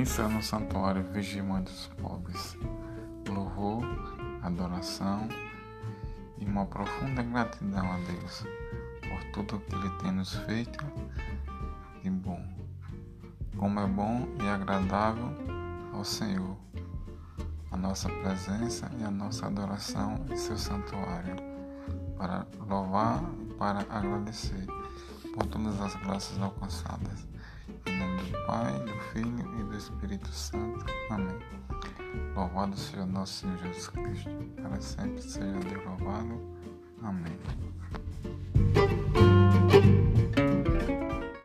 Missa no Santuário Mãe dos Pobres. Louvor, adoração e uma profunda gratidão a Deus por tudo que Ele tem nos feito de bom. Como é bom e agradável ao Senhor a nossa presença e a nossa adoração em seu santuário, para louvar e para agradecer por todas as graças alcançadas. Pai, do Filho e do Espírito Santo. Amém. Louvado seja nosso Senhor Jesus Cristo, para sempre seja Deus louvado. Amém.